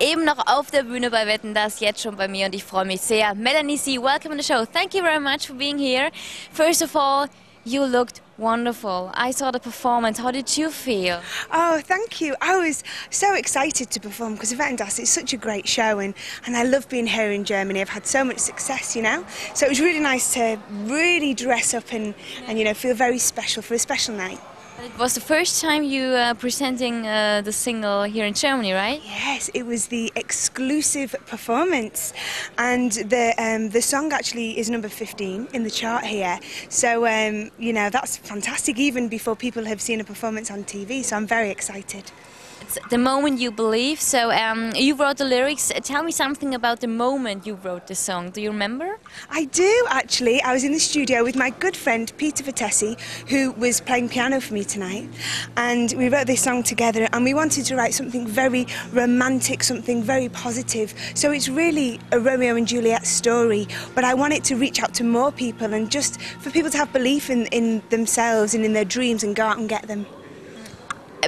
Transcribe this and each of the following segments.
eben noch auf der Bühne bei Wetten, dass jetzt schon bei mir und ich freue mich sehr. Melanie C, welcome to the show. Thank you very much for being here. First of all, you looked wonderful. I saw the performance. How did you feel? Oh, thank you. I was so excited to perform because Wetten Dass is such a great show and, and I love being here in Germany. I've had so much success, you know. So it was really nice to really dress up and, and you know, feel very special for a special night. It was the first time you uh, presenting uh, the single here in Germany, right? Yes, it was the exclusive performance, and the um, the song actually is number 15 in the chart here. So um, you know that's fantastic, even before people have seen a performance on TV. So I'm very excited. It's the moment you believe. So um, you wrote the lyrics. Tell me something about the moment you wrote the song. Do you remember? I do actually. I was in the studio with my good friend Peter Vettese, who was playing piano for me tonight, and we wrote this song together. And we wanted to write something very romantic, something very positive. So it's really a Romeo and Juliet story, but I want it to reach out to more people and just for people to have belief in, in themselves and in their dreams and go out and get them.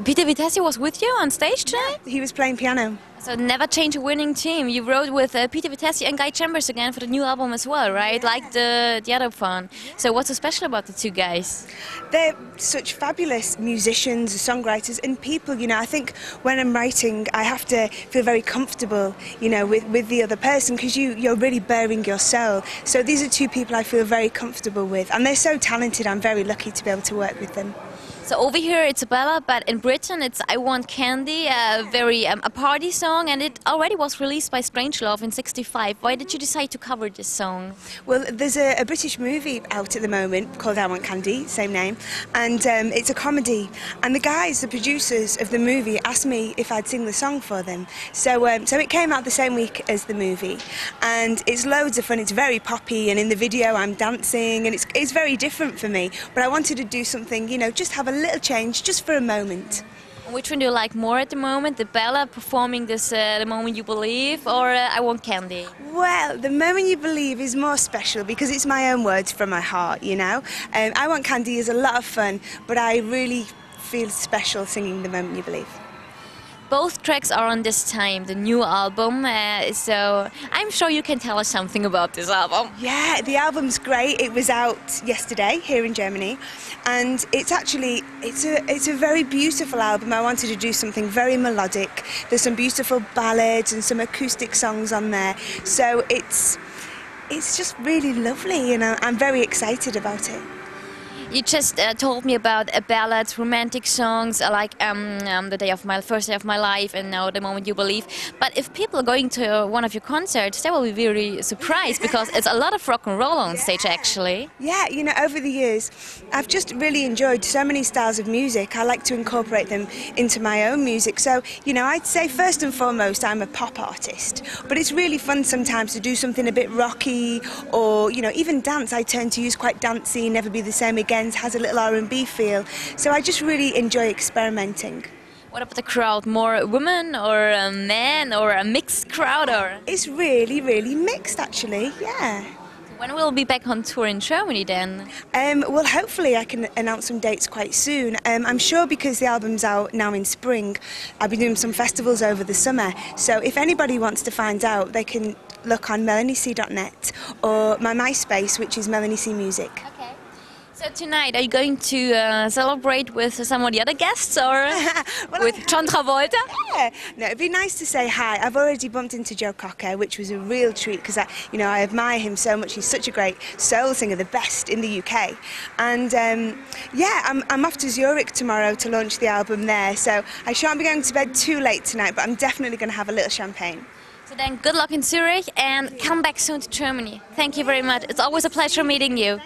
Peter Vettese was with you on stage tonight? He was playing piano. So never change a winning team. You wrote with uh, Peter Vettese and Guy Chambers again for the new album as well, right? Yeah. Like the the other one. So what's so special about the two guys? They're such fabulous musicians, songwriters, and people. You know, I think when I'm writing, I have to feel very comfortable, you know, with, with the other person because you you're really bearing your soul. So these are two people I feel very comfortable with, and they're so talented. I'm very lucky to be able to work with them. So over here it's Bella, but in Britain it's "I Want Candy," a very um, a party song, and it already was released by Strangelove in '65. Why did you decide to cover this song? Well, there's a, a British movie out at the moment called I Want Candy, same name, and um, it's a comedy. And the guys, the producers of the movie, asked me if I'd sing the song for them. So, um, so it came out the same week as the movie, and it's loads of fun. It's very poppy, and in the video I'm dancing, and it's it's very different for me. But I wanted to do something, you know, just have a little change, just for a moment. Which one do you like more at the moment? The Bella performing this uh, "The Moment You Believe" or uh, "I Want Candy"? Well, the moment you believe is more special because it's my own words from my heart, you know. Um, I Want Candy is a lot of fun, but I really feel special singing the moment you believe. Both tracks are on this time, the new album. Uh, so I'm sure you can tell us something about this album. Yeah, the album's great. It was out yesterday here in Germany, and it's actually it's a it's a very beautiful album. I wanted to do something very melodic. There's some beautiful ballads and some acoustic songs on there. So it's it's just really lovely, and I'm very excited about it. You just uh, told me about a ballad, romantic songs uh, like um, um, "The Day of My First Day of My Life" and now "The Moment You Believe." But if people are going to one of your concerts, they will be very surprised because it's a lot of rock and roll on stage, actually. Yeah, you know, over the years, I've just really enjoyed so many styles of music. I like to incorporate them into my own music. So, you know, I'd say first and foremost, I'm a pop artist. But it's really fun sometimes to do something a bit rocky or, you know, even dance. I tend to use quite dancey, Never Be the Same Again, has a little R&B feel. So I just really enjoy experimenting. What about the crowd? More women or a men or a mixed crowd? Or It's really, really mixed actually, yeah. when will we be back on tour in Germany then? Um, well, hopefully, I can announce some dates quite soon. Um, I'm sure because the album's out now in spring, I'll be doing some festivals over the summer. So if anybody wants to find out, they can look on melaniec.net or my MySpace, which is Melanie C Music. Okay. So tonight, are you going to uh, celebrate with some of the other guests or Well, with John Travolta? Yeah, no, it'd be nice to say hi. I've already bumped into Joe Cocker, which was a real treat because I, you know, I admire him so much. He's such a great soul singer, the best in the UK. And um, yeah, I'm, I'm off to Zurich tomorrow to launch the album there. So I shan't be going to bed too late tonight, but I'm definitely going to have a little champagne. So then, good luck in Zurich and come back soon to Germany. Thank you very much. It's always a pleasure meeting you.